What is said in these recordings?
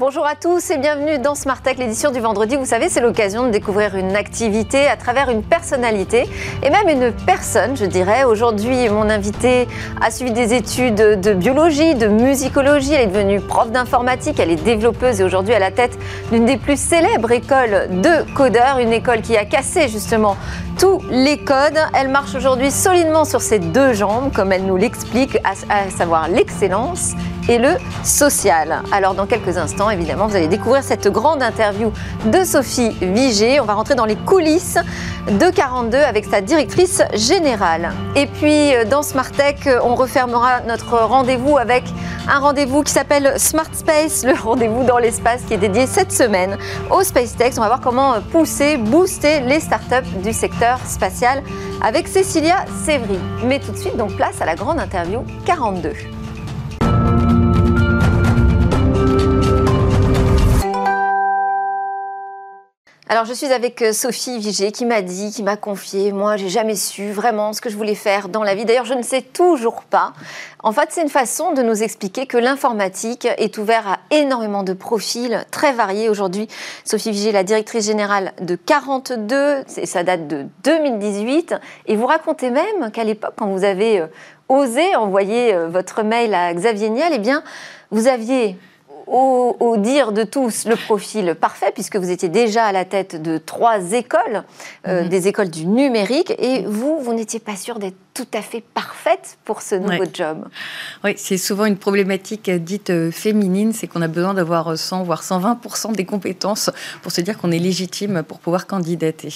Bonjour à tous et bienvenue dans Smart Tech, l'édition du vendredi. Vous savez, c'est l'occasion de découvrir une activité à travers une personnalité et même une personne, je dirais. Aujourd'hui, mon invité a suivi des études de biologie, de musicologie. Elle est devenue prof d'informatique, elle est développeuse et aujourd'hui à la tête d'une des plus célèbres écoles de codeurs, une école qui a cassé justement tous les codes. Elle marche aujourd'hui solidement sur ses deux jambes, comme elle nous l'explique, à savoir l'excellence et le social. Alors dans quelques instants, évidemment, vous allez découvrir cette grande interview de Sophie Vigé. On va rentrer dans les coulisses de 42 avec sa directrice générale. Et puis euh, dans Smart Tech, on refermera notre rendez-vous avec un rendez-vous qui s'appelle Smart Space, le rendez-vous dans l'espace qui est dédié cette semaine au Space Tech. On va voir comment pousser, booster les startups du secteur spatial avec Cécilia Sévry. Mais tout de suite, donc place à la grande interview 42. Alors je suis avec euh, Sophie Vigé qui m'a dit, qui m'a confié, moi j'ai jamais su vraiment ce que je voulais faire dans la vie. D'ailleurs je ne sais toujours pas. En fait c'est une façon de nous expliquer que l'informatique est ouverte à énormément de profils très variés. Aujourd'hui Sophie Vigé la directrice générale de 42, ça date de 2018. Et vous racontez même qu'à l'époque quand vous avez euh, osé envoyer euh, votre mail à Xavier Niel, eh bien vous aviez au, dire de tous le profil parfait, puisque vous étiez déjà à la tête de trois écoles, euh, mhm. des écoles du numérique, et vous, vous n'étiez pas sûr d'être tout à fait parfaite pour ce nouveau job. Oui, c'est souvent une problématique dite euh, féminine, c'est qu'on a besoin d'avoir 100 voire 120% des compétences pour se dire qu'on est légitime pour pouvoir candidater.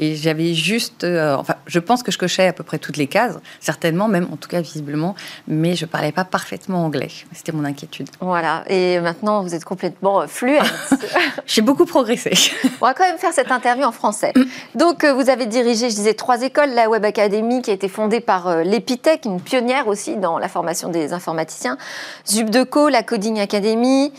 Et j'avais juste, euh, enfin, je pense que je cochais à peu près toutes les cases, certainement, même en tout cas visiblement, mais je parlais pas parfaitement anglais. C'était mon inquiétude. Voilà. Et maintenant, vous êtes complètement fluente. J'ai beaucoup progressé. On va quand même faire cette interview en français. Donc, euh, vous avez dirigé, je disais, trois écoles, la Web Academy qui a été fondée par euh, l'Epitech, une pionnière aussi dans la formation des informaticiens, Zubdeco, la Coding Academy,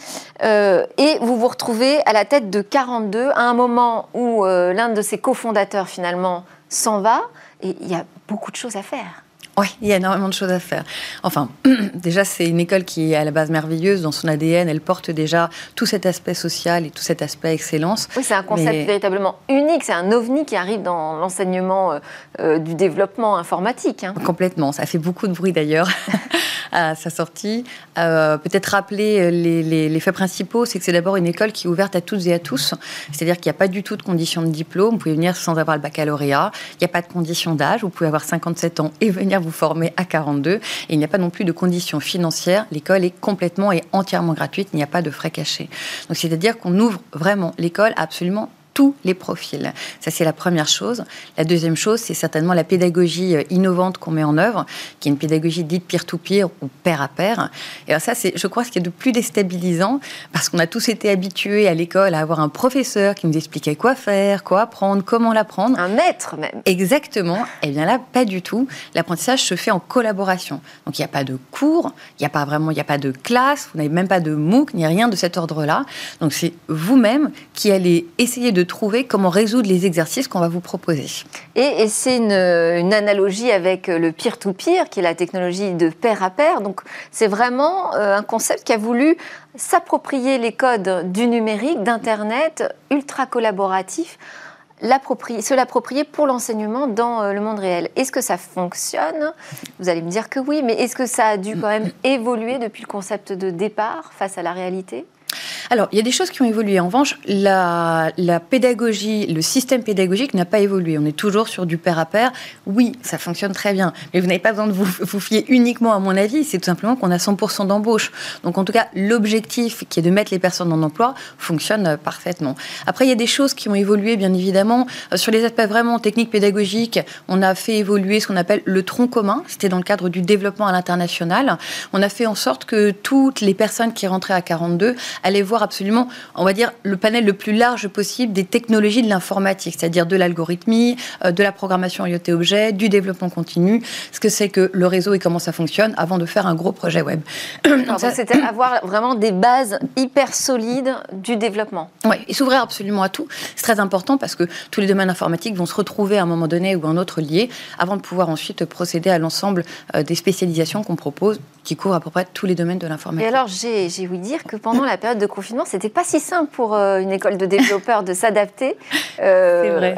euh, et vous vous retrouvez à la tête de 42 à un moment où euh, l'un de ses cofondateurs finalement s'en va, et il y a beaucoup de choses à faire. Oui, il y a énormément de choses à faire. Enfin, déjà, c'est une école qui est à la base merveilleuse. Dans son ADN, elle porte déjà tout cet aspect social et tout cet aspect excellence. Oui, c'est un concept véritablement unique. C'est un ovni qui arrive dans l'enseignement euh, euh, du développement informatique. Hein. Complètement. Ça fait beaucoup de bruit d'ailleurs à sa sortie. Euh, peut-être rappeler les, faits principaux, c'est que c'est d'abord une école qui est ouverte à toutes et à tous. C'est-à-dire qu'il n'y a pas du tout de conditions de diplôme. Vous pouvez venir sans avoir le baccalauréat. Il n'y a pas de conditions d'âge. Vous pouvez avoir 57 ans et venir vous former à 42. Et il n'y a pas non plus de conditions financières. L'école est complètement et entièrement gratuite. Il n'y a pas de frais cachés. Donc, c'est-à-dire qu'on ouvre vraiment l'école absolument tous les profils. Ça, c'est la première chose. La deuxième chose, c'est certainement la pédagogie euh, innovante qu'on met en œuvre, qui est une pédagogie dite peer-to-peer ou pair à pair. Et ça, c'est, je crois, ce qui est de plus déstabilisant, parce qu'on a tous été habitués à l'école à avoir un professeur qui nous expliquait quoi faire, quoi apprendre, comment l'apprendre. Un maître même. Exactement. Et eh bien là, pas du tout. L'apprentissage se fait en collaboration. Donc il n'y a pas de cours, il n'y a pas vraiment, il n'y a pas de classe, vous n'avez même pas de MOOC, ni rien de cet ordre-là. Donc c'est vous-même qui allez essayer de trouver comment résoudre les exercices qu'on va vous proposer. Et, c'est une, analogie avec le peer-to-peer, qui est la technologie de pair à pair. Donc c'est vraiment euh, un concept qui a voulu s'approprier les codes du numérique, d'Internet, ultra collaboratif se l'approprier pour l'enseignement dans euh, le monde réel. Est-ce que ça fonctionne? Vous allez me dire que oui, mais est-ce que ça a dû quand même évoluer depuis le concept de départ face à la réalité? Alors, il y a des choses qui ont évolué. En revanche, la, pédagogie, le système pédagogique n'a pas évolué. On est toujours sur du pair à pair. Oui, ça fonctionne très bien, mais vous n'avez pas besoin de vous, vous fier uniquement à mon avis. C'est tout simplement qu'on a 100% d'embauche. Donc, en tout cas, l'objectif qui est de mettre les personnes en emploi fonctionne parfaitement. Après, il y a des choses qui ont évolué, bien évidemment. Euh, sur les aspects vraiment techniques pédagogiques, on a fait évoluer ce qu'on appelle le tronc commun. C'était dans le cadre du développement à l'international. On a fait en sorte que toutes les personnes qui rentraient à 42 allaient voir absolument, on va dire, le panel le plus large possible des technologies de l'informatique, c'est-à-dire de l'algorithmie, euh, de la programmation IoT-objet, du développement continu, ce que c'est que le réseau et comment ça fonctionne avant de faire un gros projet web. Donc ça, c'était avoir vraiment des bases hyper solides du développement. Oui, et s'ouvrir absolument à tout. C'est très important parce que tous les domaines informatiques vont se retrouver à un moment donné ou un autre lié avant de pouvoir ensuite procéder à l'ensemble euh, des spécialisations qu'on propose qui couvre à peu près tous les domaines de l'informatique. Et alors, j'ai ouï dire que pendant la période de confinement, c'était pas si simple pour euh, une école de développeurs de s'adapter euh,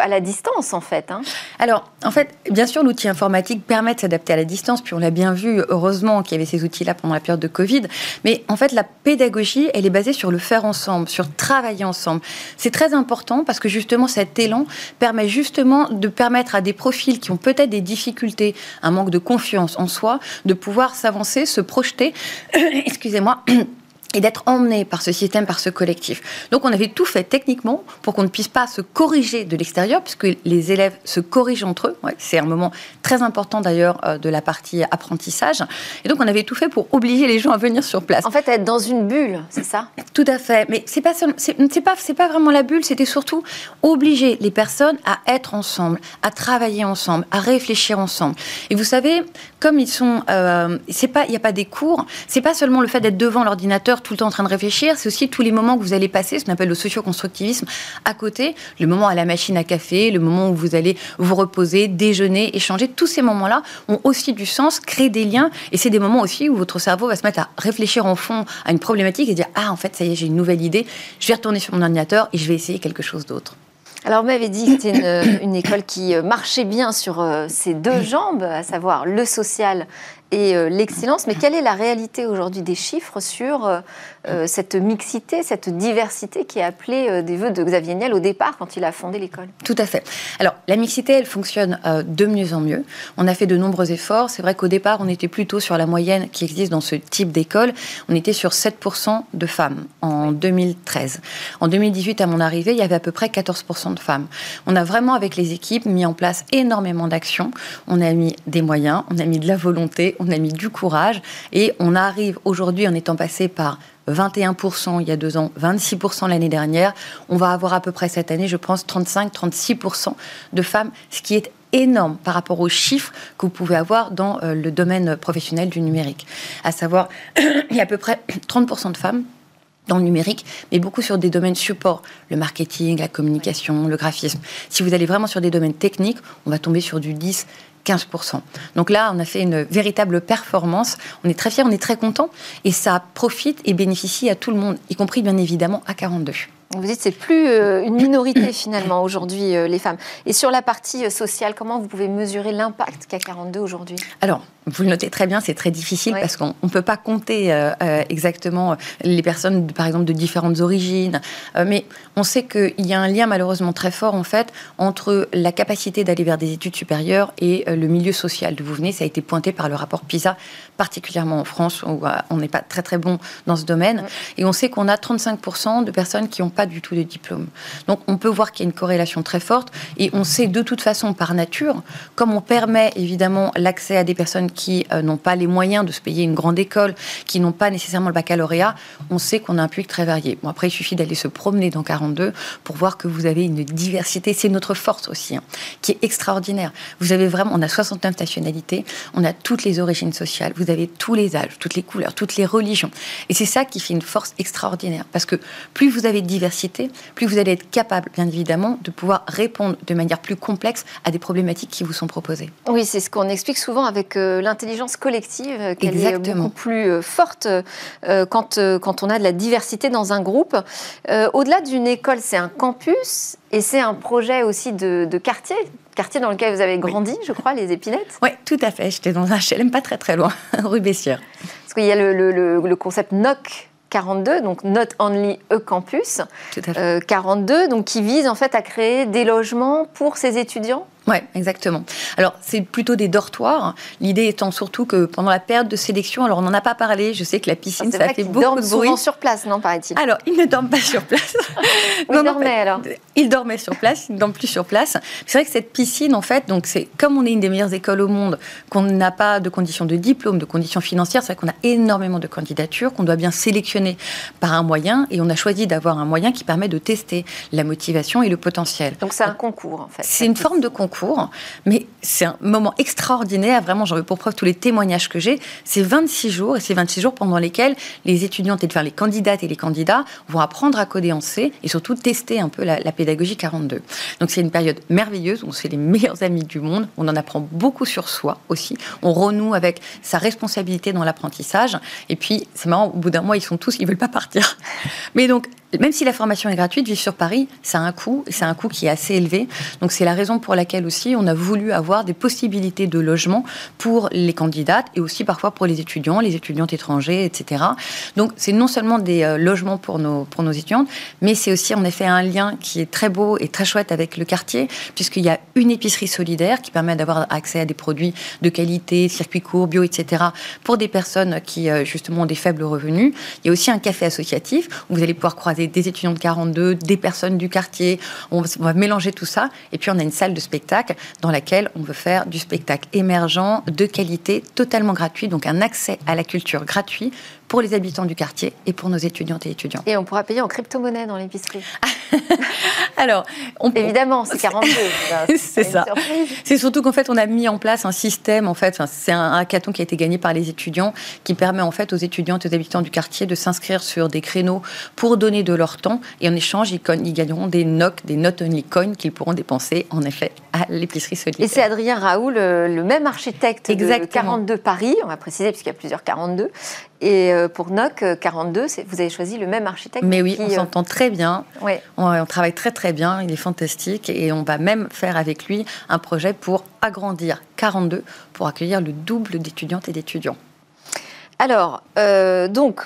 à la distance, en fait. Hein. Alors, en fait, bien sûr, l'outil informatique permet de s'adapter à la distance, puis on l'a bien vu, heureusement qu'il y avait ces outils-là pendant la période de Covid. Mais en fait, la pédagogie, elle est basée sur le faire ensemble, sur travailler ensemble. C'est très important parce que justement, cet élan permet justement de permettre à des profils qui ont peut-être des difficultés, un manque de confiance en soi, de pouvoir s'avancer, se projeter, excusez-moi, et d'être emmené par ce système, par ce collectif. Donc on avait tout fait techniquement pour qu'on ne puisse pas se corriger de l'extérieur, puisque les élèves se corrigent entre eux. c'est un moment très important d'ailleurs euh, de la partie apprentissage. Et donc on avait tout fait pour obliger les gens à venir sur place. En fait, être dans une bulle, c'est ça? Tout à fait. Mais c'est pas c'est pas c'est pas vraiment la bulle. C'était surtout obliger les personnes à être ensemble, à travailler ensemble, à réfléchir ensemble. Et vous savez, comme ils sont, euh, c'est pas il n'y a pas des cours. C'est pas seulement le fait d'être devant l'ordinateur tout le temps en train de réfléchir, c'est aussi tous les moments que vous allez passer, ce qu'on appelle le socio-constructivisme, à côté, le moment à la machine à café, le moment où vous allez vous reposer, déjeuner, échanger, tous ces moments-là ont aussi du sens, créent des liens, et c'est des moments aussi où votre cerveau va se mettre à réfléchir en fond à une problématique et dire ah en fait ça y est j'ai une nouvelle idée, je vais retourner sur mon ordinateur et je vais essayer quelque chose d'autre. Alors, vous m'avez dit que c'était une, école qui marchait bien sur euh, ses deux jambes, à savoir le social et euh, l'excellence. Mais quelle est la réalité aujourd'hui des chiffres sur euh, euh, cette mixité, cette diversité qui est appelée des voeux de Xavier Niel au départ quand il a fondé l'école? Tout à fait. Alors la mixité, elle fonctionne de mieux en mieux. On a fait de nombreux efforts. C'est vrai qu'au départ, on était plutôt sur la moyenne qui existe dans ce type d'école. On était sur 7% de femmes en 2013. En 2018, à mon arrivée, il y avait à peu près 14% de femmes. On a vraiment, avec les équipes, mis en place énormément d'actions. On a mis des moyens, on a mis de la volonté, on a mis du courage et on arrive aujourd'hui en étant passé par 21% il y a deux ans, 26% l'année dernière. On va avoir à peu près cette année, je pense, 35-36% de femmes, ce qui est énorme par rapport aux chiffres que vous pouvez avoir dans euh, le domaine professionnel du numérique. À savoir, il y a à peu près 30% de femmes dans le numérique, mais beaucoup sur des domaines support, le marketing, la communication, le graphisme. Si vous allez vraiment sur des domaines techniques, on va tomber sur du 10, 15%. Donc là, on a fait une véritable performance. On est très fiers, on est très contents. Et ça profite et bénéficie à tout le monde, y compris bien évidemment à 42. Vous dites c'est plus euh, une minorité finalement aujourd'hui euh, les femmes. Et sur la partie euh, sociale, comment vous pouvez mesurer l'impact qu'a 42 aujourd'hui? Alors, vous le notez très bien, c'est très difficile parce qu'on ne peut pas compter exactement les personnes, par exemple, de différentes origines. mais on sait qu'il y a un lien malheureusement très fort en fait entre la capacité d'aller vers des études supérieures et le milieu social d'où vous venez. Ça a été pointé par le rapport PISA, particulièrement en France où on n'est pas très très bon dans ce domaine. Et on sait qu'on a 35% de personnes qui ont du tout de diplôme. Donc on peut voir qu'il y a une corrélation très forte et on sait de toute façon par nature, comme on permet évidemment l'accès à des personnes qui euh, n'ont pas les moyens de se payer une grande école, qui n'ont pas nécessairement le baccalauréat, on sait qu'on a un public très varié. Bon après il suffit d'aller se promener dans 42 pour voir que vous avez une diversité, c'est notre force aussi, hein, qui est extraordinaire. Vous avez vraiment, on a 69 nationalités, on a toutes les origines sociales, vous avez tous les âges, toutes les couleurs, toutes les religions. Et c'est ça qui fait une force extraordinaire. Parce que plus vous avez de diversité, plus vous allez être capable, bien évidemment, de pouvoir répondre de manière plus complexe à des problématiques qui vous sont proposées. Oui, c'est ce qu'on explique souvent avec euh, l'intelligence collective, euh, qu'elle est beaucoup plus euh, forte quand, quand on a de la diversité dans un groupe. Au-delà d'une école, c'est un campus et c'est un projet aussi de, quartier quartier dans lequel vous avez grandi, je crois, les Épinettes Oui, tout à fait. J'étais dans un HLM pas très très loin, rue Bessières. Parce qu'il y a le, le, le concept NOC 42, donc Not Only a Campus, 42, euh, donc qui vise en fait à créer des logements pour ces étudiants oui, exactement. Alors, c'est plutôt des dortoirs. L'idée étant surtout que pendant la période de sélection, alors on n'en a pas parlé, je sais que la piscine, ça fait beaucoup de bruit. souvent sur place, non, paraît-il? Alors, ils ne dorment pas sur place. ils dormaient alors? Ils dormaient sur place, ils ne dorment plus sur place. C'est vrai que cette piscine, en fait, donc c'est comme on est une des meilleures écoles au monde, qu'on n'a pas de conditions de diplôme, de conditions financières, c'est vrai qu'on a énormément de candidatures, qu'on doit bien sélectionner par un moyen, et on a choisi d'avoir un moyen qui permet de tester la motivation et le potentiel. Donc c'est un concours, en fait. C'est une forme de concours Mais c'est un moment extraordinaire. Vraiment, j'en veux pour preuve tous les témoignages que j'ai. C'est 26 jours, et c'est 26 jours pendant lesquels les étudiantes et enfin, les candidates et les candidats vont apprendre à coder en C et surtout tester un peu la, la pédagogie 42. Donc c'est une période merveilleuse, on se fait les meilleurs amis du monde, on en apprend beaucoup sur soi aussi, on renoue avec sa responsabilité dans l'apprentissage, et puis c'est marrant, au bout d'un mois, ils sont tous, ils veulent pas partir. Mais donc, même si la formation est gratuite, vivre sur Paris, ça a un coût, c'est un coût qui est assez élevé. Donc c'est la raison pour laquelle aussi on a voulu avoir des possibilités de logement pour les candidates et aussi parfois pour les étudiants, les étudiantes étrangers, etc. Donc c'est non seulement des euh, logements pour nos, pour nos étudiantes, mais c'est aussi en effet un lien qui est très beau et très chouette avec le quartier, puisqu'il y a une épicerie solidaire qui permet d'avoir accès à des produits de qualité, circuits courts, bio, etc. pour des personnes qui euh, justement ont des faibles revenus. Il y a aussi un café associatif où vous allez pouvoir croiser des, étudiants de 42, des personnes du quartier. On, va mélanger tout ça. Et puis, on a une salle de spectacle dans laquelle on veut faire du spectacle émergent, de qualité, totalement gratuit. Donc, un accès à la culture gratuit pour les habitants du quartier et pour nos étudiantes et étudiants. Et on pourra payer en crypto-monnaie dans l'épicerie. Alors, on... évidemment, c'est 42. c'est ça. C'est surtout qu'en fait, on a mis en place un système. En fait, c'est un hackathon qui a été gagné par les étudiants, qui permet en fait aux étudiantes et aux habitants du quartier de s'inscrire sur des créneaux pour donner de leur temps. Et en échange, ils, ils gagneront des NOC, des Not Only Coins qu'ils pourront dépenser en effet à l'épicerie solidaire. Et c'est Adrien Raoul, le, même architecte de 42 Paris, on va préciser puisqu'il y a plusieurs 42, et euh, pour NOC 42, vous avez choisi le même architecte. Mais oui, on euh, s'entend très bien. On, travaille très très bien. Il est fantastique et on va même faire avec lui un projet pour agrandir 42 pour accueillir le double d'étudiantes et d'étudiants. Alors, euh, donc,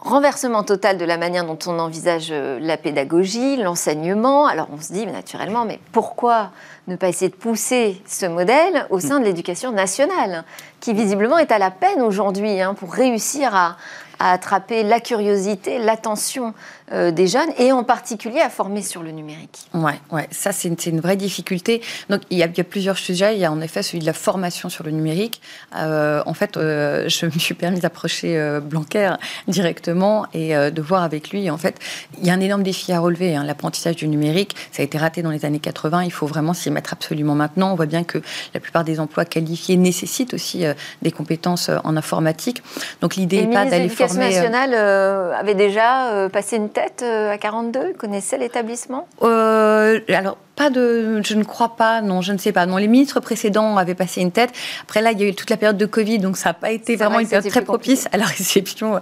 renversement total de la manière dont on envisage la pédagogie, l'enseignement. Alors on se dit naturellement, mais pourquoi ne pas essayer de pousser ce modèle au sein de l'éducation nationale, qui visiblement est à la peine aujourd'hui hein, pour réussir à, attraper la curiosité, l'attention euh, des jeunes et en particulier à former sur le numérique. Ouais, ouais, ça c'est une, vraie difficulté. Donc il y, a, plusieurs sujets. Il y a en effet celui de la formation sur le numérique. Euh, en fait, euh, je me suis permis d'approcher Blanquer directement et de voir avec lui. En fait, il y a un énorme défi à relever. Hein. L'apprentissage du numérique, ça a été raté dans les années 80. Il faut vraiment s'y mettre absolument maintenant. On voit bien que la plupart des emplois qualifiés nécessitent aussi des compétences en informatique. Donc l'idée n'est pas d'aller former l'éducation nationale euh, avait déjà euh, passé une tête euh, à 42 Connaissait l'établissement? Alors, de, je ne crois pas, non, je ne sais pas. Non, les ministres précédents avaient passé une tête. Après là, il y a eu toute la période de Covid, donc ça n'a pas été vraiment une période très propice à la réception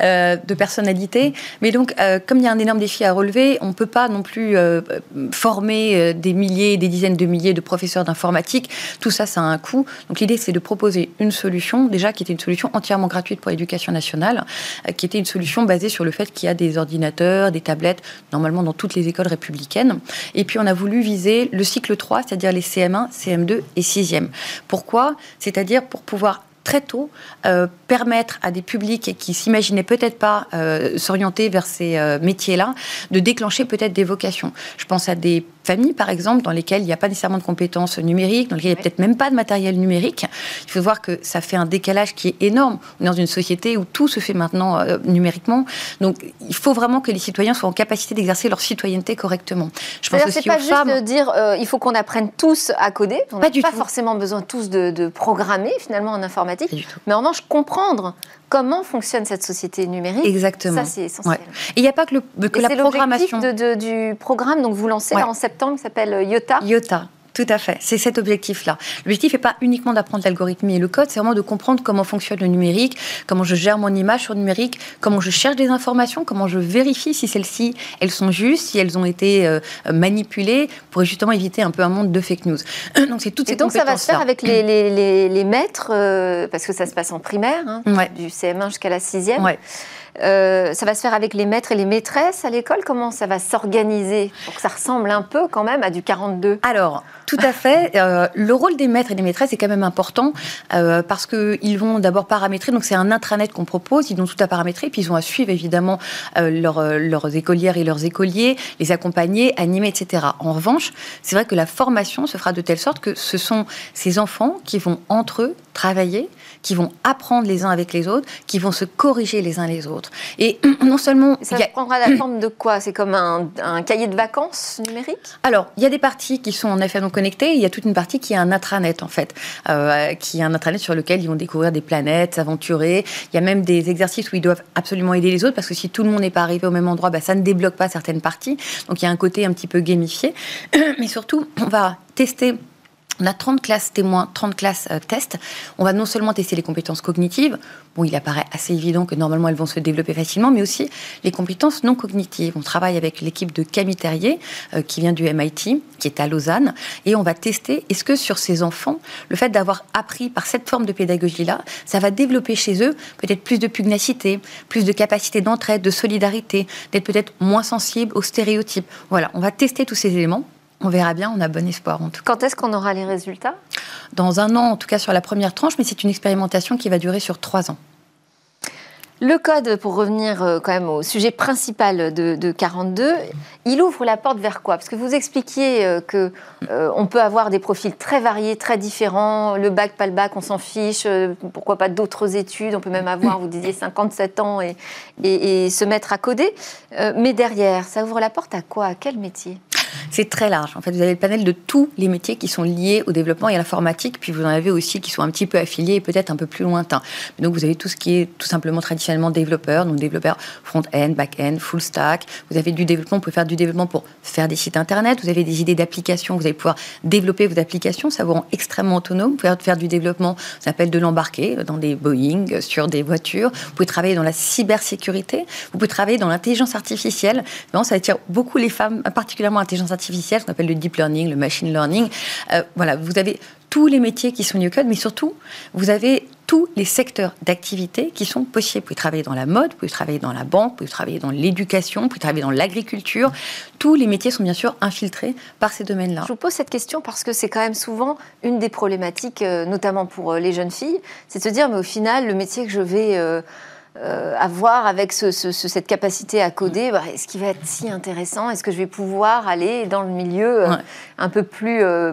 euh, de personnalités. Mais donc, euh, comme il y a un énorme défi à relever, on ne peut pas non plus euh, former des milliers, des dizaines de milliers de professeurs d'informatique. Tout ça, ça a un coût. Donc l'idée, c'est de proposer une solution, déjà qui était une solution entièrement gratuite pour l'éducation nationale, qui était une solution basée sur le fait qu'il y a des ordinateurs, des tablettes, normalement dans toutes les écoles républicaines. Et puis on a viser le cycle 3, c'est-à-dire les CM1, CM2 et 6e. Pourquoi? C'est-à-dire pour pouvoir très tôt euh, permettre à des publics qui s'imaginaient peut-être pas euh, s'orienter vers ces euh, métiers-là de déclencher peut-être des vocations. Je pense à des familles, par exemple, dans lesquelles il n'y a pas nécessairement de compétences numériques, dans lesquelles il n'y a peut-être même pas de matériel numérique. Il faut voir que ça fait un décalage qui est énorme. On est dans une société où tout se fait maintenant euh, numériquement. Donc, il faut vraiment que les citoyens soient en capacité d'exercer leur citoyenneté correctement. Je pense aussi pas juste de dire euh, il faut qu'on apprenne tous à coder. On n'a pas, forcément besoin tous de, de programmer finalement en informatique, mais en revanche comprendre comment fonctionne cette société numérique. Exactement. Ça, c'est essentiel. Et il n'y a pas que, le, que la programmation. C'est l'objectif du programme donc vous lancez en septembre qui s'appelle IOTA. IOTA. Tout à fait, c'est cet objectif-là. L'objectif n'est pas uniquement d'apprendre l'algorithmie et le code, c'est vraiment de comprendre comment fonctionne le numérique, comment je gère mon image sur le numérique, comment je cherche des informations, comment je vérifie si celles-ci, elles sont justes, si elles ont été euh, manipulées, pour justement éviter un peu un monde de fake news. Donc c'est toutes ces Et donc ça va se faire avec les, les, les, maîtres, euh, parce que ça se passe en primaire, hein, du CM1 jusqu'à la 6e. Ouais. Euh, ça va se faire avec les maîtres et les maîtresses à l'école? Comment ça va s'organiser pour que ça ressemble un peu quand même à du 42 Alors, tout à fait. Euh, le rôle des maîtres et des maîtresses est quand même important euh, parce qu'ils vont d'abord paramétrer. Donc, c'est un intranet qu'on propose. Ils ont tout à paramétrer. Puis, ils ont à suivre évidemment leurs écolières et leurs écoliers, les accompagner, animer, etc. En revanche, c'est vrai que la formation se fera de telle sorte que ce sont ces enfants qui vont entre eux travailler, qui vont apprendre les uns avec les autres, qui vont se corriger les uns les autres. Et non seulement... Ça prendra la forme de quoi? C'est comme un, cahier de vacances numérique? Alors, il y a des parties qui sont en effet non connectées, il y a toute une partie qui est un intranet en fait, euh, qui est un intranet sur lequel ils vont découvrir des planètes, s'aventurer. Il y a même des exercices où ils doivent absolument aider les autres, parce que si tout le monde n'est pas arrivé au même endroit, bah, ça ne débloque pas certaines parties. Donc il y a un côté un petit peu gamifié. Mais surtout, on va tester on a 30 classes témoins, 30 classes euh, tests. On va non seulement tester les compétences cognitives, bon, il apparaît assez évident que normalement elles vont se développer facilement, mais aussi les compétences non cognitives. On travaille avec l'équipe de Camille Terrier, euh, qui vient du MIT, qui est à Lausanne, et on va tester est-ce que sur ces enfants, le fait d'avoir appris par cette forme de pédagogie-là, ça va développer chez eux peut-être plus de pugnacité, plus de capacité d'entraide, de solidarité, d'être peut-être moins sensible aux stéréotypes. Voilà, on va tester tous ces éléments on verra bien, on a bon espoir en tout cas. Quand est-ce qu'on aura les résultats? Dans un an, en tout cas sur la première tranche, mais c'est une expérimentation qui va durer sur trois ans. Le code, pour revenir euh, quand même au sujet principal de, 42, il ouvre la porte vers quoi? Parce que vous expliquiez euh, que euh, on peut avoir des profils très variés, très différents. Le bac, pas le bac, on s'en fiche. pourquoi pas d'autres études On peut même avoir, vous disiez, 57 ans et, et se mettre à coder. mais derrière, ça ouvre la porte à quoi? À quel métier? C'est très large. En fait, vous avez le panel de tous les métiers qui sont liés au développement et à l'informatique, puis vous en avez aussi qui sont un petit peu affiliés et peut-être un peu plus lointains. Donc, vous avez tout ce qui est tout simplement traditionnellement développeur, donc développeur front-end, back-end, full stack. Vous avez du développement, vous pouvez faire du développement pour faire des sites internet. Vous avez des idées d'applications, vous allez pouvoir développer vos applications. Ça vous rend extrêmement autonome. Vous pouvez faire du développement, ça s'appelle de l'embarquer dans des Boeing, sur des voitures. Vous pouvez travailler dans la cybersécurité. Vous pouvez travailler dans l'intelligence artificielle. Ça attire beaucoup les femmes, particulièrement l'intelligence artificielle, ce qu'on appelle le deep learning, le machine learning. Euh, voilà, vous avez tous les métiers qui sont New Code, mais surtout, vous avez tous les secteurs d'activité qui sont possibles. Vous pouvez travailler dans la mode, vous pouvez travailler dans la banque, vous pouvez travailler dans l'éducation, vous pouvez travailler dans l'agriculture. Tous les métiers sont bien sûr infiltrés par ces domaines-là. Je vous pose cette question parce que c'est quand même souvent une des problématiques, euh, notamment pour euh, les jeunes filles, c'est de se dire, mais au final, le métier que je vais... avoir avec cette capacité à coder, bah, est-ce qu'il va être si intéressant? Est-ce que je vais pouvoir aller dans le milieu euh, un peu plus euh,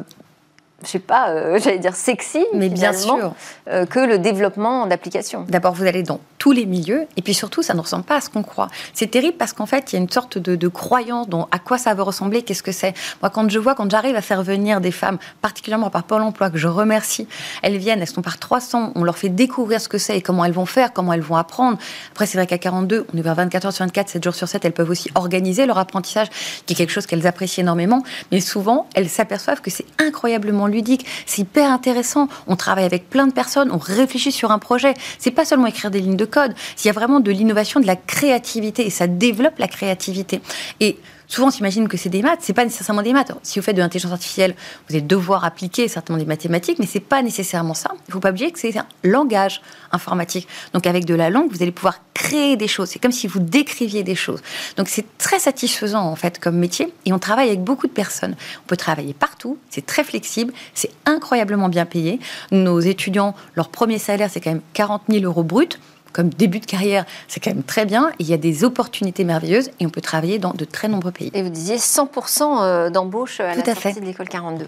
je sais pas, euh, j'allais dire sexy, mais bien sûr, euh, que le développement d'applications. D'abord, vous allez dans tous les milieux, et puis surtout, ça ne ressemble pas à ce qu'on croit. C'est terrible parce qu'en fait, il y a une sorte de, croyance à quoi ça veut ressembler, qu'est-ce que c'est. Moi, quand je vois, quand j'arrive à faire venir des femmes, particulièrement par Pôle Emploi, que je remercie, elles viennent, elles sont par 300, on leur fait découvrir ce que c'est et comment elles vont faire, comment elles vont apprendre. Après, c'est vrai qu'à 42, on est vers 24 heures sur 24, 7 jours sur 7, elles peuvent aussi organiser leur apprentissage, qui est quelque chose qu'elles apprécient énormément, mais souvent, elles s'aperçoivent que c'est incroyablement ludique. C'est hyper intéressant. On travaille avec plein de personnes, on réfléchit sur un projet. C'est pas seulement écrire des lignes de code. Il y a vraiment de l'innovation, de la créativité et ça développe la créativité. Et Souvent, on s'imagine que c'est des maths. C'est pas nécessairement des maths. Si vous faites de l'intelligence artificielle, vous allez devoir appliquer certainement des mathématiques, mais c'est pas nécessairement ça. Il faut pas oublier que c'est un langage informatique. Donc, avec de la langue, vous allez pouvoir créer des choses. C'est comme si vous décriviez des choses. Donc, c'est très satisfaisant en fait comme métier. Et on travaille avec beaucoup de personnes. On peut travailler partout. C'est très flexible. C'est incroyablement bien payé. Nos étudiants, leur premier salaire, c'est quand même 40 000 euros brut comme début de carrière, c'est quand même très bien. Il y a des opportunités merveilleuses et on peut travailler dans de très nombreux pays. Et vous disiez 100% euh, d'embauche à la sortie de l'école 42.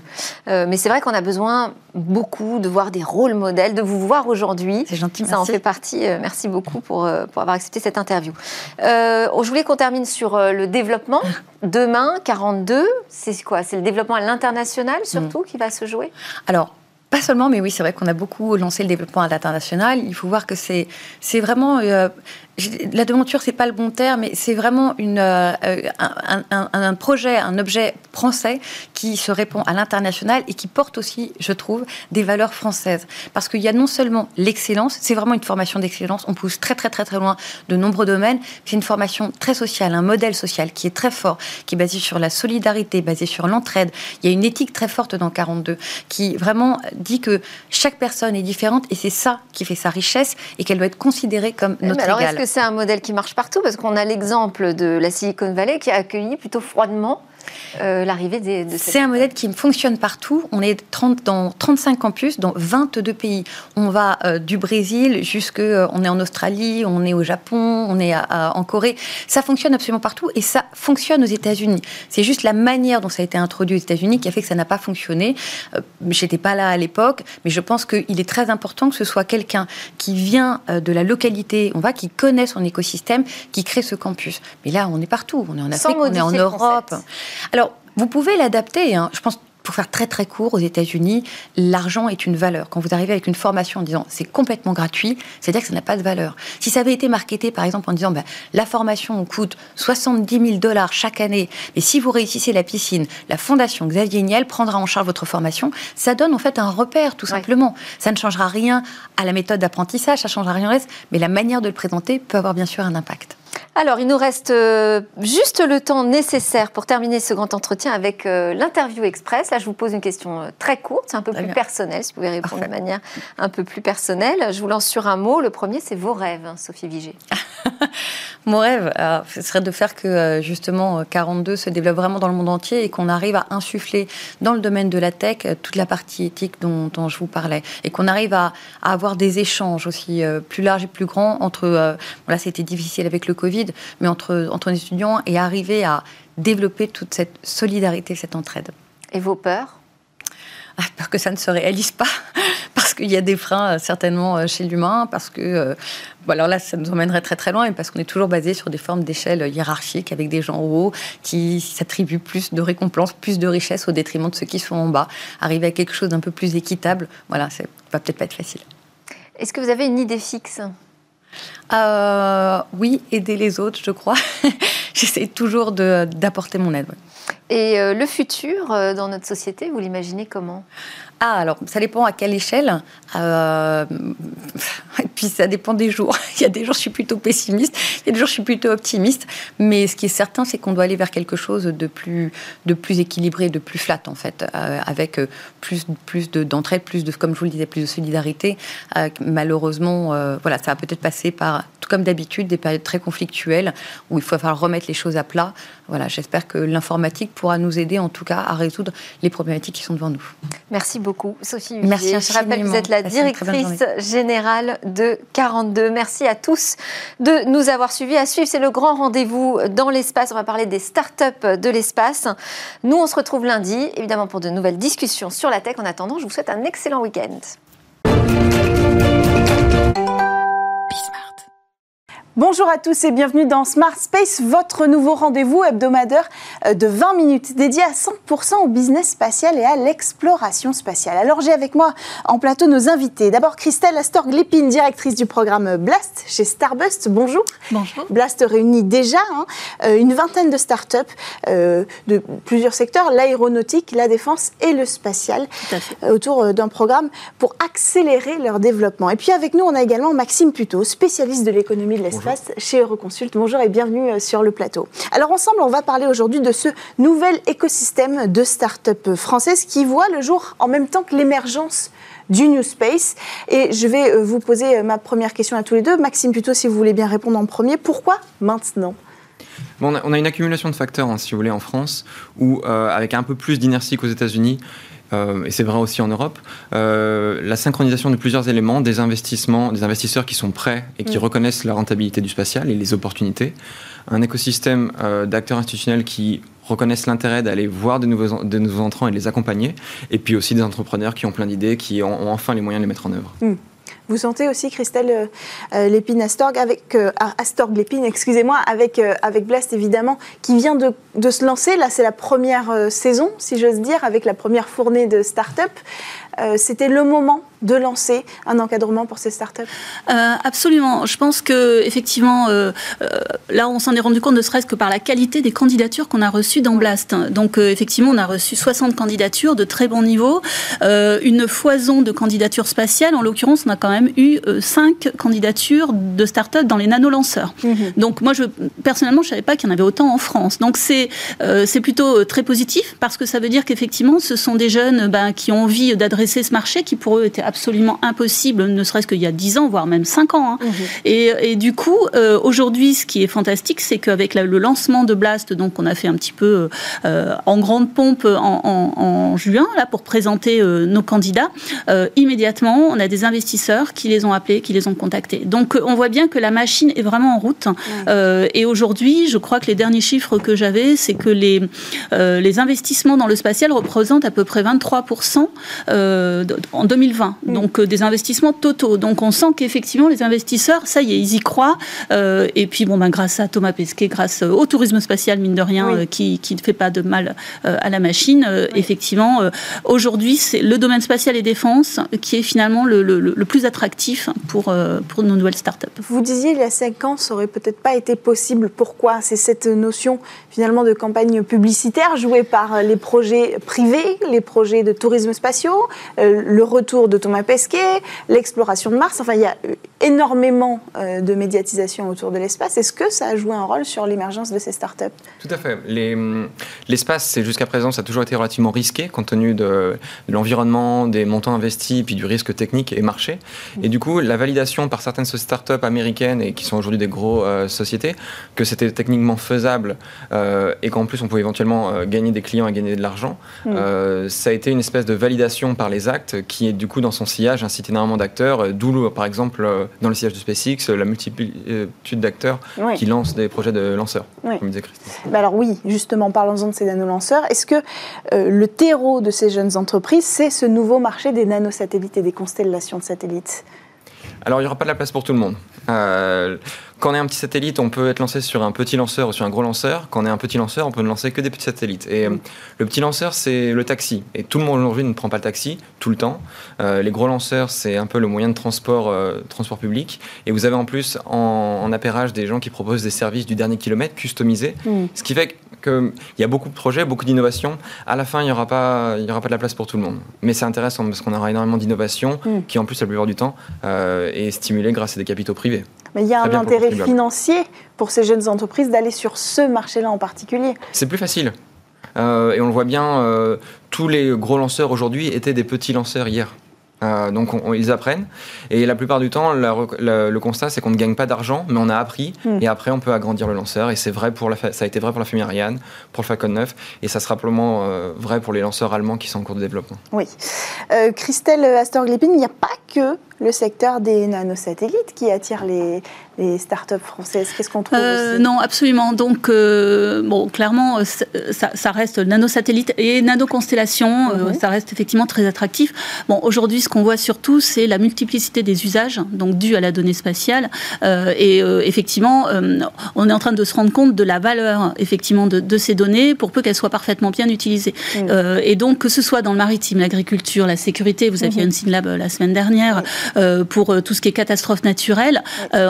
Euh, mais c'est vrai qu'on a besoin beaucoup de voir des rôles modèles, de vous voir aujourd'hui. C'est gentil, Ça en fait partie. Euh, merci beaucoup pour, pour avoir accepté cette interview. je voulais qu'on termine sur le développement. Demain, 42, c'est quoi? C'est le développement à l'international surtout mm. qui va se jouer? Alors, pas seulement, mais oui, c'est vrai qu'on a beaucoup lancé le développement à l'international. Il faut voir que c'est vraiment euh, la devanture, c'est pas le bon terme, mais c'est vraiment une, euh, un, projet, un objet français qui se répond à l'international et qui porte aussi, je trouve, des valeurs françaises. Parce qu'il y a non seulement l'excellence, c'est vraiment une formation d'excellence, on pousse très très très très loin de nombreux domaines, c'est une formation très sociale, un modèle social qui est très fort, qui est basé sur la solidarité, basé sur l'entraide. Il y a une éthique très forte dans 42 qui vraiment dit que chaque personne est différente et c'est ça qui fait sa richesse et qu'elle doit être considérée comme notre égale. c'est un modèle qui marche partout? Parce qu'on a l'exemple de la Silicon Valley qui a accueilli plutôt froidement euh, l'arrivée de. C'est un modèle qui fonctionne partout. On est 30, dans 35 campus, dans 22 pays. On va euh, du Brésil jusqu'on euh, on est en Australie, on est au Japon, on est en Corée. Ça fonctionne absolument partout et ça fonctionne aux États-Unis. C'est juste la manière dont ça a été introduit aux États-Unis qui a fait que ça n'a pas fonctionné. J'étais pas là à l'époque, mais je pense qu'il est très important que ce soit quelqu'un qui vient de la localité, on va, qui connaît son écosystème, qui crée ce campus. Mais là, on est partout. On est en Afrique, on est en Europe. Alors, vous pouvez l'adapter. Hein. Je pense pour faire très très court, aux États-Unis, l'argent est une valeur. Quand vous arrivez avec une formation en disant c'est complètement gratuit, c'est-à-dire que ça n'a pas de valeur. Si ça avait été marketé par exemple en disant ben, la formation coûte 70 000 dollars chaque année, mais si vous réussissez la piscine, la fondation Xavier Niel prendra en charge votre formation, ça donne en fait un repère tout simplement. Ça ne changera rien à la méthode d'apprentissage, ça ne changera rien au reste, mais la manière de le présenter peut avoir bien sûr un impact. Alors, il nous reste euh, juste le temps nécessaire pour terminer ce grand entretien avec euh, l'interview express. Là, je vous pose une question euh, très courte, c'est un peu plus personnel, si vous pouvez répondre de manière un peu plus personnelle. Je vous lance sur un mot. Le premier, c'est vos rêves, hein, Sophie Vigée. Mon rêve, ce serait de faire que justement 42 se développe vraiment dans le monde entier et qu'on arrive à insuffler dans le domaine de la tech toute la partie éthique dont, je vous parlais et qu'on arrive à, avoir des échanges aussi plus larges et plus grands entre. voilà, c'était difficile avec le Covid, mais entre, entre étudiants et arriver à développer toute cette solidarité, cette entraide. Et vos peurs? Ah, Peur que ça ne se réalise pas, parce qu'il y a des freins euh, certainement euh, chez l'humain, parce que, euh, bon, alors là, ça nous emmènerait très très loin, et parce qu'on est toujours basé sur des formes d'échelle hiérarchiques, avec des gens en haut qui s'attribuent plus de récompenses, plus de richesses au détriment de ceux qui sont en bas. Arriver à quelque chose d'un peu plus équitable, voilà, ça va peut-être pas être facile. Est-ce que vous avez une idée fixe? Euh, oui, aider les autres, je crois. J'essaie toujours d'apporter mon aide. Et euh, le futur euh, dans notre société, vous l'imaginez comment? Ah, alors, ça dépend à quelle échelle. Euh, et puis, ça dépend des jours. Il y a des jours, je suis plutôt pessimiste. Il y a des jours, je suis plutôt optimiste. Mais ce qui est certain, c'est qu'on doit aller vers quelque chose de plus, de plus équilibré, de plus flat, en fait, avec plus, plus d'entraide, plus de, comme je vous le disais, plus de solidarité. Malheureusement, voilà, ça va peut-être passer par, tout comme d'habitude, des périodes très conflictuelles où il faut falloir remettre les choses à plat. Voilà, j'espère que l'informatique pourra nous aider, en tout cas, à résoudre les problématiques qui sont devant nous. Merci beaucoup Sophie Merci Je rappelle que vous êtes la directrice générale de 42. Merci à tous de nous avoir suivis. À suivre, c'est le grand rendez-vous dans l'espace. On va parler des startups de l'espace. Nous, on se retrouve lundi, évidemment, pour de nouvelles discussions sur la tech. En attendant, je vous souhaite un excellent week-end. Bonjour à tous et bienvenue dans Smart Space, votre nouveau rendez-vous hebdomadaire euh, de 20 minutes dédié à 100% au business spatial et à l'exploration spatiale. Alors j'ai avec moi en plateau nos invités. D'abord Christelle Astorg-Lépine, directrice du programme Blast chez Starbust. Bonjour. Bonjour. Blast réunit déjà hein, euh, une vingtaine de startups euh, de plusieurs secteurs, l'aéronautique, la défense et le spatial, autour d'un programme pour accélérer leur développement. Et puis avec nous, on a également Maxime Puto, spécialiste de l'économie de l'espace chez Euroconsult. Bonjour et bienvenue euh, sur le plateau. Alors ensemble, on va parler aujourd'hui de ce nouvel écosystème de start-up françaises qui voit le jour en même temps que l'émergence du New Space. Et je vais euh, vous poser euh, ma première question à tous les deux. Maxime, plutôt, si vous voulez bien répondre en premier, pourquoi maintenant? Bon, on, a, une accumulation de facteurs, hein, si vous voulez, en France, où, avec un peu plus d'inertie qu'aux États-Unis, euh, et c'est vrai aussi en Europe, euh, la synchronisation de plusieurs éléments, des investissements, des investisseurs qui sont prêts et qui mm. reconnaissent la rentabilité du spatial et les opportunités, un écosystème euh, d'acteurs institutionnels qui reconnaissent l'intérêt d'aller voir de nouveaux, de nouveaux entrants et de les accompagner, et puis aussi des entrepreneurs qui ont plein d'idées, qui ont, enfin les moyens de les mettre en œuvre. Mm. Vous sentez aussi, Christelle euh, euh, Lépine Astorg, avec, euh, Astorg Lépine, excusez-moi, avec, avec Blast évidemment, qui vient de, de se lancer. Là, c'est la première saison, si j'ose dire, avec la première fournée de start-up. C'était le moment de lancer un encadrement pour ces startups? Euh, Absolument. Je pense que effectivement, euh, euh, là, on s'en est rendu compte ne serait-ce que par la qualité des candidatures qu'on a reçues dans Blast. Donc, effectivement, on a reçu 60 candidatures de très bon niveau, une foison de candidatures spatiales. En l'occurrence, on a quand même eu 5 candidatures de startups dans les nanolanceurs. Mhm. Donc, moi, je, personnellement, je ne savais pas qu'il y en avait autant en France. Donc, c'est c'est plutôt très positif parce que ça veut dire qu'effectivement, ce sont des jeunes ben, qui ont envie d'adresser adresser ce marché qui pour eux était absolument impossible, ne serait-ce qu'il y a 10 ans, voire même 5 ans. Hein. Mhm. Et, du coup, aujourd'hui, ce qui est fantastique, c'est qu'avec le lancement de Blast, donc on a fait un petit peu en grande pompe en, juin, là, pour présenter nos candidats, immédiatement, on a des investisseurs qui les ont appelés, qui les ont contactés. Donc on voit bien que la machine est vraiment en route. et aujourd'hui, je crois que les derniers chiffres que j'avais, c'est que les, les investissements dans le spatial représentent à peu près 23% euh, en 2020. Mm. Donc euh, des investissements totaux. Donc on sent qu'effectivement les investisseurs, ça y est, ils y croient. Euh, et puis bon, ben, grâce à Thomas Pesquet, grâce au tourisme spatial, mine de rien, qui, qui, ne fait pas de mal à la machine, effectivement, aujourd'hui, c'est le domaine spatial et défense qui est finalement le, le, plus attractif pour, pour nos nouvelles startups. Vous disiez il y a 5 ans, ça aurait peut-être pas été possible. Pourquoi? C'est cette notion finalement de campagne publicitaire jouée par les projets privés, les projets de tourisme spatiaux, euh, le retour de Thomas Pesquet, l'exploration de Mars. Enfin, il y a énormément euh, de médiatisation autour de l'espace. Est-ce que ça a joué un rôle sur l'émergence de ces startups? Tout à fait. L'espace, c'est jusqu'à présent, ça a toujours été relativement risqué compte tenu de, l'environnement, des montants investis, puis du risque technique et marché. Et du coup, la validation par certaines startups américaines et qui sont aujourd'hui des grosses euh, sociétés, que c'était techniquement faisable et qu'en plus on pouvait éventuellement gagner des clients et gagner de l'argent, mm. Euh, ça a été une espèce de validation par les actes qui est du coup dans son sillage incite énormément d'acteurs, euh, d'où par exemple euh, dans le sillage de SpaceX la multitude d'acteurs qui lancent des projets de lanceurs, comme disait Christine. Bah alors oui, justement, parlons-en de ces nanolanceurs. Est-ce que le terreau de ces jeunes entreprises, c'est ce nouveau marché des nanosatellites et des constellations de satellites? Alors, il n'y aura pas de la place pour tout le monde. Euh, quand on est un petit satellite, on peut être lancé sur un petit lanceur ou sur un gros lanceur. Quand on est un petit lanceur, on peut ne lancer que des petits satellites. Et euh, le petit lanceur, c'est le taxi. Et tout le monde aujourd'hui ne prend pas le taxi tout le temps. Euh, les gros lanceurs, c'est un peu le moyen de transport, transport public. Et vous avez en plus en, en, appairage des gens qui proposent des services du dernier kilomètre customisés. Mm. Ce qui fait qu'il y a beaucoup de projets, beaucoup d'innovations. À la fin, il n'y aura, pas, y aura pas de la place pour tout le monde. Mais c'est intéressant parce qu'on aura énormément d'innovations mm. qui, en plus, la plupart du temps, est stimulée grâce à des capitaux privés. Mais il y a un intérêt financier pour ces jeunes entreprises d'aller sur ce marché-là en particulier. C'est plus facile. Euh, et on le voit bien, euh, tous les gros lanceurs aujourd'hui étaient des petits lanceurs hier. Euh, donc ils apprennent et la plupart du temps le constat c'est qu'on ne gagne pas d'argent mais on a appris hmm. et après on peut agrandir le lanceur et c'est vrai pour la ça a été vrai pour la famille Ariane pour le Falcon 9 et ça sera probablement vrai pour les lanceurs allemands qui sont en cours de développement. Oui. Christelle Astor-Glépine, il n'y a pas que le secteur des nanosatellites qui attire les, les startups françaises Qu'est-ce qu'on trouve euh, Non, absolument. Donc, euh, bon, clairement, ça, ça, reste nanosatellite et nanoconstellation, euh, mhm. ça reste effectivement très attractif. Bon, aujourd'hui, ce qu'on voit surtout, c'est la multiplicité des usages, donc à la donnée spatiale. et effectivement, on est en train de se rendre compte de la valeur, effectivement, de, ces données pour peu qu'elles soient parfaitement bien utilisées. Mhm. et donc, que ce soit dans le maritime, l'agriculture, la sécurité, vous aviez mmh. Lab la semaine dernière, pour tout ce qui est catastrophe naturelle,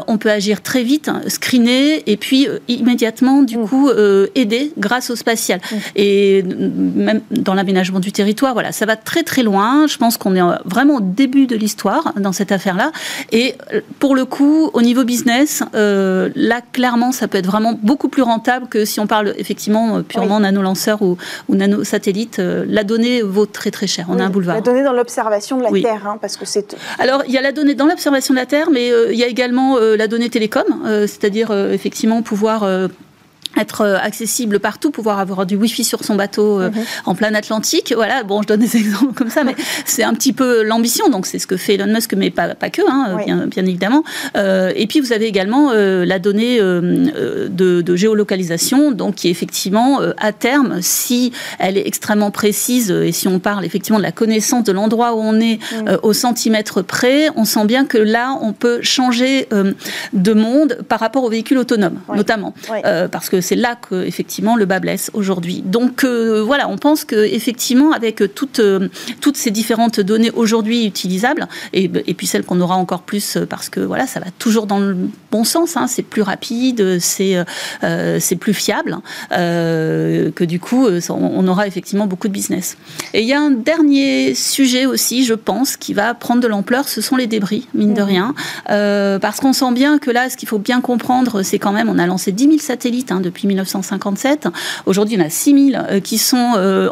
on peut agir très vite, screener et puis euh, immédiatement du mm. coup euh, aider grâce au spatial. Mm. Et même dans l'aménagement du territoire, voilà, ça va très très loin. Je pense qu'on est vraiment au début de l'histoire dans cette affaire-là. Et euh, pour le coup, au niveau business, là clairement, ça peut être vraiment beaucoup plus rentable que si on parle effectivement purement nano-lanceur ou, ou nano-satellite. la donnée vaut très très cher. On a un boulevard. La donnée dans l'observation de la Terre, hein, parce que c'est. Alors il y a la donnée dans l'observation de la Terre, mais il y a également la donnée télécom, euh, c'est-à-dire euh, effectivement pouvoir euh, être euh, accessible partout, pouvoir avoir du Wi-Fi sur son bateau euh, mhm. en plein Atlantique. Voilà, bon, je donne des exemples comme ça, mais c'est un petit peu l'ambition. Donc, c'est ce que fait Elon Musk, mais pas, pas que, hein, bien, bien, évidemment. Euh, et puis, vous avez également la donnée de, géolocalisation, donc qui effectivement, à terme, si elle est extrêmement précise, et si on parle effectivement de la connaissance de l'endroit où on est au centimètre près, on sent bien que là, on peut changer de monde par rapport aux véhicules autonomes, notamment. parce que c'est là que effectivement le bas blesse aujourd'hui. Donc euh, voilà, on pense que effectivement avec toutes euh, toutes ces différentes données aujourd'hui utilisables et, et, puis celles qu'on aura encore plus parce que voilà, ça va toujours dans le bon sens. Hein, c'est plus rapide, c'est euh, c'est plus fiable que du coup on aura effectivement beaucoup de business. Et il y a un dernier sujet aussi, je pense, qui va prendre de l'ampleur, ce sont les débris, mine de rien, parce qu'on sent bien que là, ce qu'il faut bien comprendre, c'est quand même, on a lancé 10 000 satellites hein, depuis 1957. Aujourd'hui, il y en a 6000 qui sont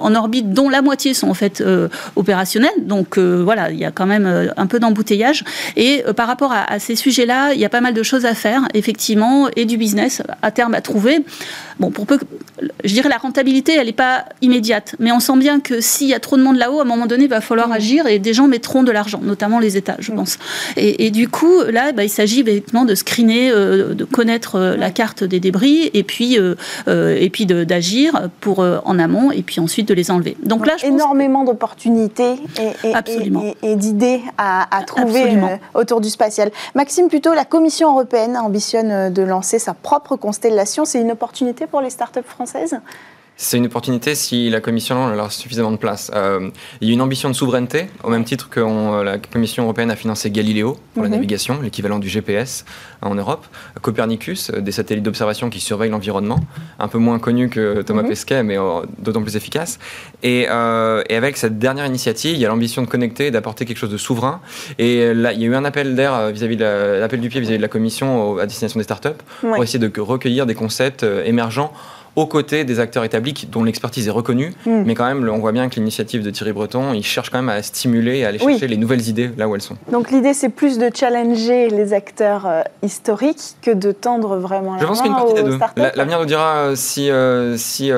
en orbite, dont la moitié sont en fait opérationnels. Donc voilà, il y a quand même un peu d'embouteillage. Et par rapport à, à ces sujets-là, il y a pas mal de choses à faire, effectivement, et du business à terme à trouver. Bon, pour peu, je dirais la rentabilité, elle n'est pas immédiate, mais on sent bien que s'il y a trop de monde là-haut, à un moment donné, il va falloir mmh. agir et des gens mettront de l'argent, notamment les États, je mmh. pense. Et, du coup, là, bah, il s'agit effectivement de screener, euh, de connaître euh, la carte des débris et puis, euh, et puis d'agir pour en amont et puis ensuite de les enlever. Donc là, je énormément d'opportunités et, et, d'idées à, à, trouver autour du spatial. Maxime, plutôt, la Commission européenne ambitionne de lancer sa propre constellation. C'est une opportunité pour les startups françaises? C'est une opportunité si la Commission leur suffisamment de place. Euh, il y a une ambition de souveraineté, au même titre que euh, la Commission européenne a financé Galileo pour la mhm. navigation, l'équivalent du GPS en Europe. Copernicus, euh, des satellites d'observation qui surveillent l'environnement, un peu moins connu que Thomas mhm. Pesquet, mais d'autant plus efficace. Et, et, avec cette dernière initiative, il y a l'ambition de connecter, d'apporter quelque chose de souverain. Et là, il y a eu un appel d'air vis-à-vis de l'appel du pied vis-à-vis de la Commission à destination des startups pour essayer de recueillir des concepts émergents aux côtés des acteurs établis dont l'expertise est reconnue. Hmm. Mais quand même, on voit bien que l'initiative de Thierry Breton, il cherche quand même à stimuler, à aller chercher les nouvelles idées là où elles sont. Donc l'idée, c'est plus de challenger les acteurs euh, historiques que de tendre vraiment la Je pense qu'il y a une partie des deux. L'avenir nous dira euh, si, euh, si,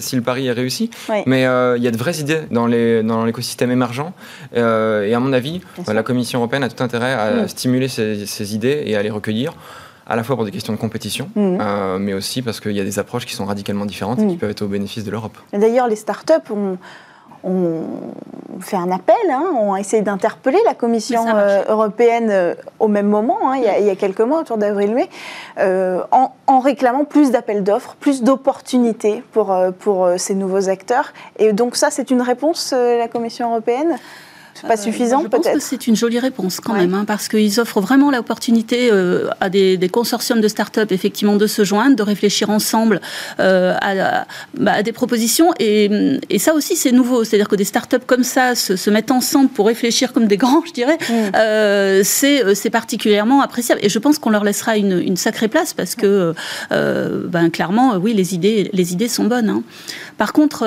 si le pari est réussi. Mais il y a de vraies idées dans l'écosystème dans émergent. et à mon avis, la Commission européenne a tout intérêt à hmm. stimuler ces, ces idées et à les recueillir à la fois pour des questions de compétition, mhm. euh, mais aussi parce qu'il y a des approches qui sont radicalement différentes et qui mhm. peuvent être au bénéfice de l'Europe. D'ailleurs, les startups ont, ont fait un appel, hein, ont essayé d'interpeller la Commission euh, européenne euh, au même moment, hein, il, y a, quelques mois, autour d'avril-mai, en, en, réclamant plus d'appels d'offres, plus d'opportunités pour, pour ces nouveaux acteurs. Et donc ça, c'est une réponse, la Commission européenne? Pas euh, suffisant peut-être Je pense que c'est une jolie réponse quand même, hein, parce qu'ils offrent vraiment l'opportunité euh, à des, consortiums de start-up effectivement de se joindre, de réfléchir ensemble euh, bah, à, des propositions. Et, ça aussi, c'est nouveau. C'est-à-dire que des start-up comme ça se, mettent ensemble pour réfléchir comme des grands, je dirais, mm. c'est particulièrement appréciable. Et je pense qu'on leur laissera une, sacrée place parce que, ben, clairement, oui, les idées, les idées sont bonnes. Hein. Par contre,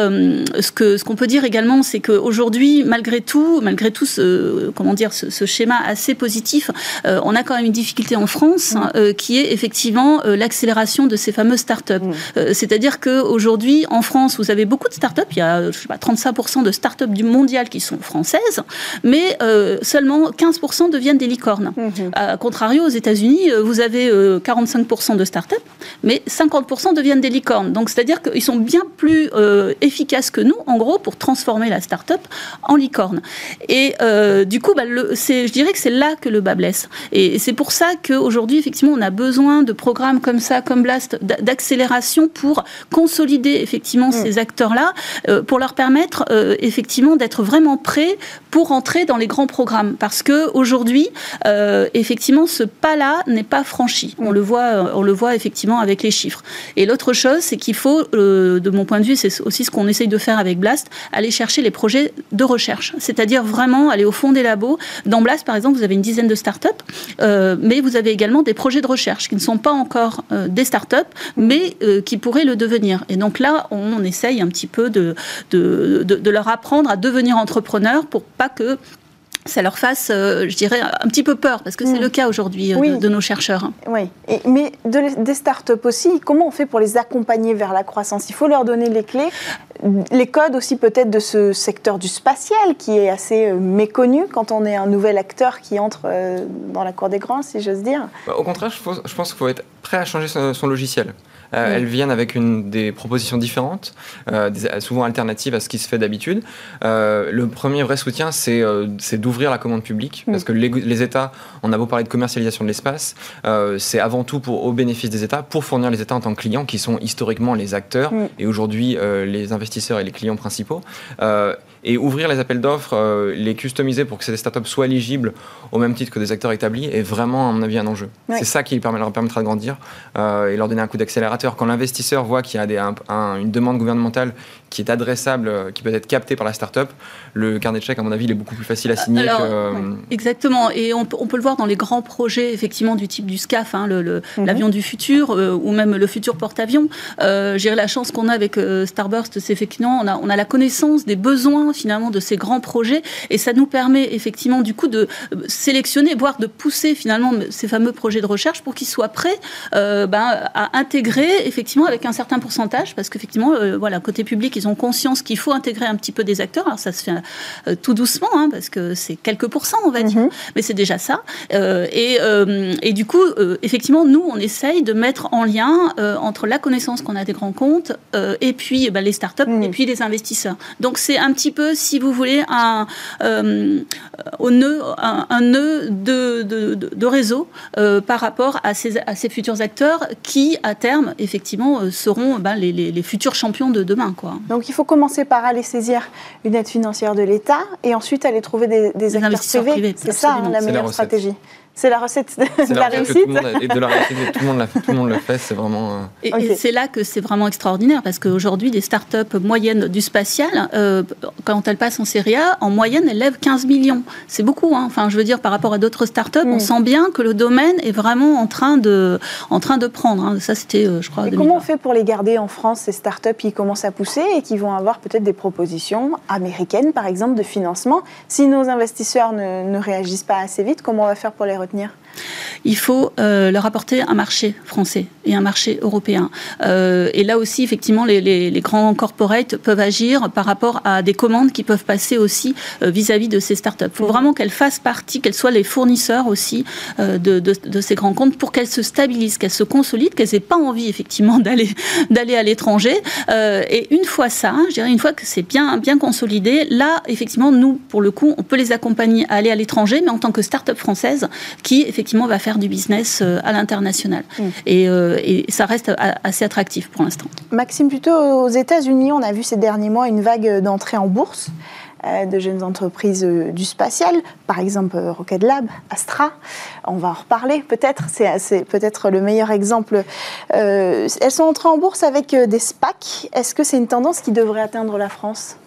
ce qu'on ce qu'on peut dire également, c'est qu'aujourd'hui, malgré tout, malgré tout ce, comment dire, ce, schéma assez positif, euh, on a quand même une difficulté en France mm. euh, qui est effectivement euh, l'accélération de ces fameuses start-up. Mm. C'est-à-dire qu'aujourd'hui, en France, vous avez beaucoup de start-up. Il y a, je sais pas, 35% de start-up du mondial qui sont françaises, mais seulement 15% deviennent des licornes. A contrario, aux États-Unis, vous avez 45% de start-up, mais 50% deviennent des licornes. Donc, c'est-à-dire qu'ils sont bien plus efficaces que nous, en gros, pour transformer la start-up en licorne. Et euh, du coup, bah, je dirais que c'est là que le bas blesse. Et c'est pour ça qu'aujourd'hui, effectivement, on a besoin de programmes comme ça, comme Blast, d'accélération pour consolider effectivement mm. ces acteurs-là, euh, pour leur permettre euh, effectivement d'être vraiment prêts pour entrer dans les grands programmes. Parce que aujourd'hui, effectivement, ce pas-là n'est pas franchi. On mm. le voit, on le voit effectivement avec les chiffres. Et l'autre chose, c'est qu'il faut, de mon point de vue, c'est aussi ce qu'on essaye de faire avec Blast, aller chercher les projets de recherche, c'est-à-dire vraiment aller au fond des labos. Dans Blast, par exemple, vous avez une dizaine de startups, euh, mais vous avez également des projets de recherche qui ne sont pas encore euh, des startups, mais euh, qui pourraient le devenir. Et donc là, on, essaye un petit peu de, de, de leur apprendre à devenir entrepreneurs pour pas que ça leur fasse, euh, je dirais, un petit peu peur, parce que c'est mm. le cas aujourd'hui euh, de, nos chercheurs. Oui, Et, mais de, des startups aussi, comment on fait pour les accompagner vers la croissance? Il faut leur donner les clés, les codes aussi peut-être de ce secteur du spatial qui est assez euh, méconnu quand on est un nouvel acteur qui entre dans la cour des grands, si j'ose dire. Bah, au contraire, je pense, je pense qu'il faut être prêt à changer son logiciel. Euh, elles viennent avec une, des propositions différentes, euh, souvent alternatives à ce qui se fait d'habitude. Euh, le premier vrai soutien, c'est d'ouvrir la commande publique, parce que les, États, on a beau parler de commercialisation de l'espace, c'est avant tout pour, au bénéfice des États, pour fournir les États en tant que clients, qui sont historiquement les acteurs, et aujourd'hui les investisseurs et les clients principaux et ouvrir les appels d'offres, euh, les customiser pour que ces startups soient éligibles au même titre que des acteurs établis est vraiment, à mon avis, un enjeu. C'est ça qui leur permettra de grandir euh, et leur donner un coup d'accélérateur. Quand l'investisseur voit qu'il y a des, une demande gouvernementale qui est adressable, euh, qui peut être captée par la startup, le carnet de chèques, à mon avis, il est beaucoup plus facile à signer. que, Exactement. Et on, peut le voir dans les grands projets, effectivement, du type du SCAF, hein, mhm. l'avion du futur, ou même le futur porte-avions. J'ai la chance qu'on a avec Starburst, c'est effectivement, on a, on a la connaissance des besoins finalement de ces grands projets et ça nous permet effectivement du coup de euh, sélectionner, voire de pousser finalement ces fameux projets de recherche pour qu'ils soient prêts euh, ben, à intégrer effectivement avec un certain pourcentage parce qu'effectivement euh, voilà côté public ils ont conscience qu'il faut intégrer un petit peu des acteurs alors ça se fait tout doucement hein, parce que c'est quelques pourcents on va dire mhm. mais c'est déjà ça et, et, du coup effectivement nous on essaye de mettre en lien entre la connaissance qu'on a des grands comptes et puis ben, les startups mhm. et puis les investisseurs donc c'est un petit peu si vous voulez, un, euh, au nœud, un, nœud de, de, réseau euh, par rapport à ces, à ces futurs acteurs qui, à terme, effectivement, euh, seront ben, les, les, futurs champions de demain. Quoi. Donc il faut commencer par aller saisir une aide financière de l'État et ensuite aller trouver des, des, acteurs privés. C'est ça hein, la meilleure stratégie. C'est la recette de, la, réussite. et de la réussite, tout le monde, tout le, monde le fait, c'est vraiment. Euh, et, c'est là que c'est vraiment extraordinaire parce qu'aujourd'hui, des startups moyennes du spatial, euh, quand elles passent en série A, en moyenne, elles lèvent 15 millions. C'est beaucoup. Hein. Enfin, je veux dire, par rapport à d'autres startups, on mm. sent bien que le domaine est vraiment en train de, en train de prendre. Hein. Ça, c'était, euh, je crois. Et comment on fait pour les garder en France, ces startups qui commencent à pousser et qui vont avoir peut-être des propositions américaines, par exemple, de financement? Si nos investisseurs ne, ne réagissent pas assez vite, comment on va faire pour les retenir il faut euh, leur apporter un marché français et un marché européen. Euh, et là aussi, effectivement, les, grands corporates peuvent agir par rapport à des commandes qui peuvent passer aussi euh, vis-à-vis de ces startups. Il faut vraiment qu'elles fassent partie, qu'elles soient les fournisseurs aussi de, ces grands comptes pour qu'elles se stabilisent, qu'elles se consolident, qu'elles n'aient pas envie effectivement d'aller à l'étranger. et une fois ça, je dirais une fois que c'est bien bien consolidé, là effectivement nous pour le coup on peut les accompagner à aller à l'étranger, mais en tant que start-up française qui effectivement va faire du business euh, à l'international. Mm. Euh, et, ça reste assez attractif pour l'instant. Maxime, plutôt aux États-Unis, on a vu ces derniers mois une vague d'entrée en bourse euh, de jeunes entreprises du spatial, par exemple Rocket Lab, Astra. On va en reparler peut-être, c'est peut-être le meilleur exemple. elles sont entrées en bourse avec des SPAC. Est-ce que c'est une tendance qui devrait atteindre la France?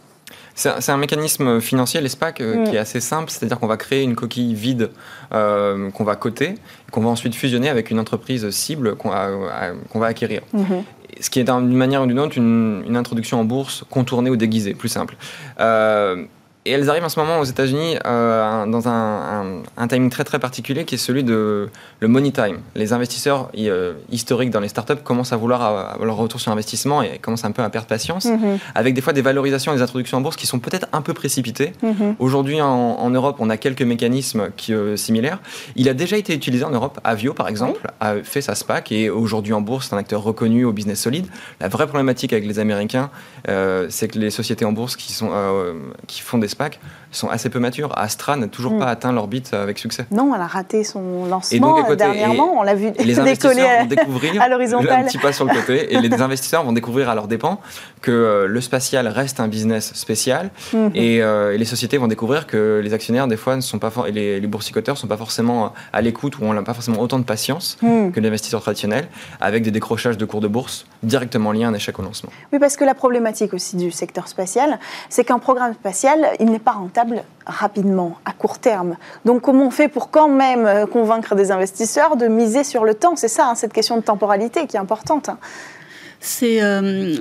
C'est un, mécanisme financier, les SPAC, mm. qui est assez simple, c'est-à-dire qu'on va créer une coquille vide euh, qu'on va coter, qu'on va ensuite fusionner avec une entreprise cible qu'on va acquérir. Mm-hmm. Ce qui est d'une manière ou d'une autre une, une, introduction en bourse contournée ou déguisée, plus simple. Euh, et elles arrivent en ce moment aux États-Unis euh, dans un, timing très très particulier qui est celui de le money time. Les investisseurs euh, historiques dans les startups commencent à vouloir leur retour sur investissement et commencent un peu à perdre patience, mhm. avec des fois des valorisations et des introductions en bourse qui sont peut-être un peu précipitées. Mhm. Aujourd'hui en, Europe, on a quelques mécanismes qui, euh, similaires. Il a déjà été utilisé en Europe. Avio, par exemple, a fait sa SPAC et aujourd'hui en bourse, c'est un acteur reconnu au business solide. La vraie problématique avec les Américains, c'est que les sociétés en bourse qui, sont, qui font des sont assez peu matures. Astra n'a toujours mm. pas atteint l'orbite avec succès. Non, elle a raté son lancement euh, dernièrement. on l'a vu les décoller vont découvrir à l'horizontale. Un petit pas sur le côté. Et les investisseurs vont découvrir à leurs dépens que euh, le spatial reste un business spécial. Mm-hmm. Euh, et, les sociétés vont découvrir que les actionnaires, des fois, ne sont pas et les, boursicotteurs ne sont pas forcément à l'écoute ou n'ont pas forcément autant de patience mm. que l'investisseur traditionnel, avec des décrochages de cours de bourse directement liés à un échec au lancement. Oui, parce que la problématique aussi du secteur spatial, c'est qu'un programme spatial, il n'est pas rentable rapidement, à court terme. Donc comment on fait pour quand même euh, convaincre des investisseurs de miser sur le temps? C'est ça, hein, cette question de temporalité qui est importante. C'est euh,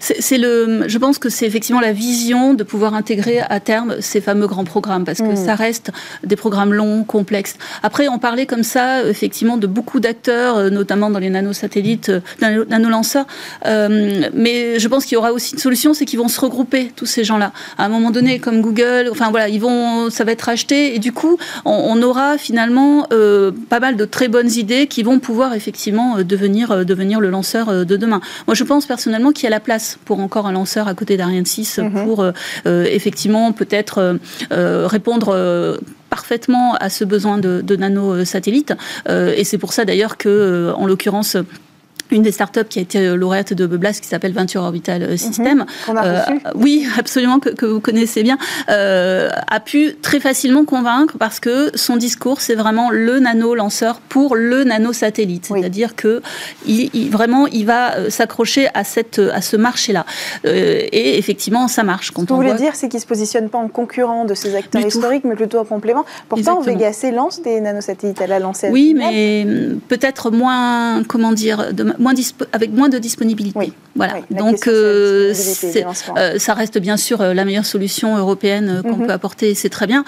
c'est le je pense que c'est effectivement la vision de pouvoir intégrer à terme ces fameux grands programmes parce que mm. ça reste des programmes longs complexes. Après on parlait comme ça effectivement de beaucoup d'acteurs euh, notamment dans les nanosatellites euh, nanolanceurs euh, mais je pense qu'il y aura aussi une solution c'est qu'ils vont se regrouper tous ces gens là à un moment donné comme Google enfin voilà ils vont ça va être acheté et du coup on, aura finalement euh, pas mal de très bonnes idées qui vont pouvoir effectivement devenir devenir le lanceur de demain moi, je pense personnellement qu'il y a la place pour encore un lanceur à côté d'Ariane 6 mhm. pour euh, euh, effectivement peut-être euh, répondre parfaitement à ce besoin de, de nano-satellites. et c'est pour ça d'ailleurs que, en l'occurrence, une des startups qui a été euh, lauréate de Blast qui s'appelle Venture Orbital euh, System. Mhm. euh, oui, absolument, que, que, vous connaissez bien, euh, a pu très facilement convaincre parce que son discours, c'est vraiment le nano-lanceur pour le nano-satellite. C'est-à-dire que il, il, vraiment, il va s'accrocher à, cette, à ce marché-là. Euh, et effectivement, ça marche. Quand Ce que vous voulez dire, c'est qu'il ne se positionne pas en concurrent de ces acteurs historiques, mais plutôt en complément. Pourtant, Exactement. Vega C lance des nanosatellites. Elle a lancé. Oui, mais peut-être moins, comment dire, de, moins avec moins de disponibilité. Oui. Voilà. Oui, Donc, euh, euh, ça reste bien sûr euh, la meilleure solution européenne qu'on mm -hmm. peut apporter, c'est très bien.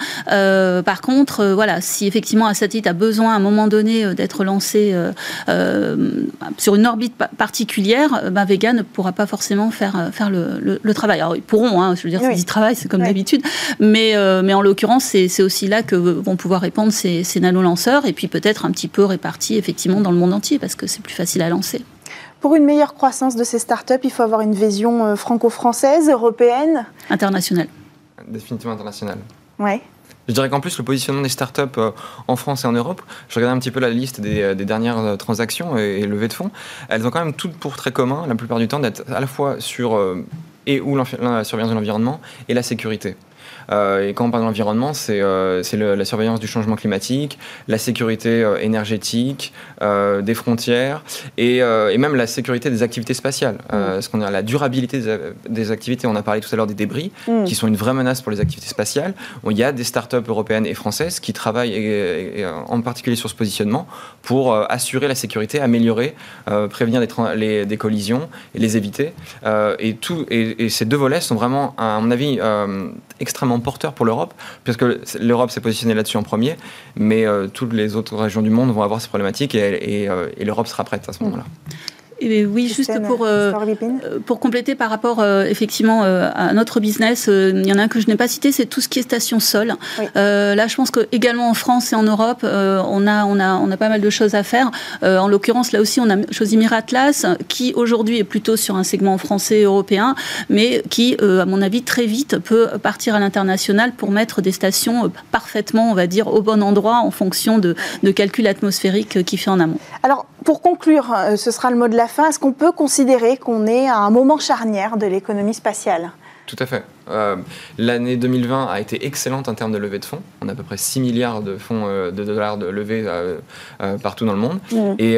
Par contre, voilà, si effectivement un satellite a besoin à un moment donné d'être lancé sur une orbite particulière, ben, Vega ne pourra pas forcément faire, faire le, le, le travail. Alors, ils pourront, hein, je veux dire, oui. c'est du travail, c'est comme d'habitude, mais, mais en l'occurrence, c'est aussi là que vont pouvoir répondre ces, ces nanolanceurs et puis peut-être un petit peu répartis effectivement dans le monde entier parce que c'est plus facile à lancer. Pour une meilleure croissance de ces startups, il faut avoir une vision euh, franco-française, européenne Internationale. Définitivement internationale. Ouais. Je dirais qu'en plus, le positionnement des startups euh, en France et en Europe, je regardais un petit peu la liste des, euh, des dernières transactions et, et, levées de fonds, elles ont quand même toutes pour très commun, la plupart du temps, d'être à la fois sur euh, et ou la surveillance de l'environnement et la sécurité. Euh, et quand on parle de l'environnement, c'est euh, la surveillance du changement climatique, la sécurité euh, énergétique, euh, des frontières et, euh, et, même la sécurité des activités spatiales. Mmh. ce qu'on a la durabilité des, des, activités. On a parlé tout à l'heure des débris, mmh. qui sont une vraie menace pour les activités spatiales. Il y a des startups européennes et françaises qui travaillent et, et, en particulier sur ce positionnement pour assurer la sécurité, améliorer, prévenir des, les, des, collisions et les éviter. et, tout, et, ces deux volets sont vraiment, à mon avis, extrêmement porteur pour l'Europe, puisque l'Europe s'est positionnée là-dessus en premier, mais euh, toutes les autres régions du monde vont avoir ces problématiques et, et, euh, et l'Europe sera prête à ce moment-là. Et oui, juste pour, euh, pour compléter par rapport euh, effectivement euh, à notre business, il y en a un que je n'ai pas cité, c'est tout ce qui est station sol. Oui. là, je pense que également en France et en Europe, on, a, on, a, on a pas mal de choses à faire. en l'occurrence, là aussi, on a choisi Miratlas, qui aujourd'hui est plutôt sur un segment français et européen, mais qui, à mon avis, très vite peut partir à l'international pour mettre des stations parfaitement, on va dire, au bon endroit en fonction de, de calculs atmosphériques qui fait en amont. Alors, pour conclure, ce sera le mot de la fin, est-ce qu'on peut considérer qu'on est à un moment charnière de l'économie spatiale? Tout à fait. Euh, L'année 2020 a été excellente en termes de levée de fonds. On a à peu près 6 milliards de fonds euh, de dollars de levée euh, partout dans le monde. Mmh. Et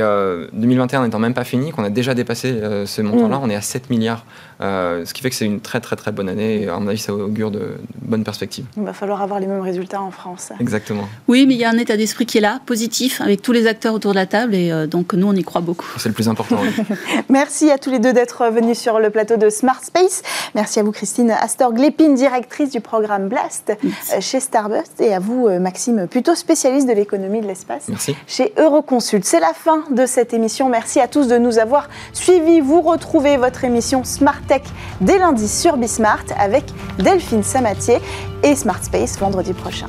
2021 n'étant même pas fini, qu'on a déjà dépassé ce montant-là, mmh. on est à 7 milliards. Ce qui fait que c'est une très très très bonne année. Et à mon avis, ça augure de, de bonnes perspectives. Il va falloir avoir les mêmes résultats en France. Exactement. Oui, mais il y a un état d'esprit qui est là, positif, avec tous les acteurs autour de la table. Et donc nous, on y croit beaucoup. C'est le plus important. Oui. Merci à tous les deux d'être venus sur le plateau de Smart Space. Merci à vous, Christine Astor Glépine, directrice du programme Blast Merci. chez Starburst, et à vous, Maxime, plutôt spécialiste de l'économie de l'espace chez Euroconsult. C'est la fin de cette émission. Merci à tous de nous avoir suivis. Vous retrouvez votre émission Smart Dès lundi sur Bismart avec Delphine Samatier et Smart Space vendredi prochain.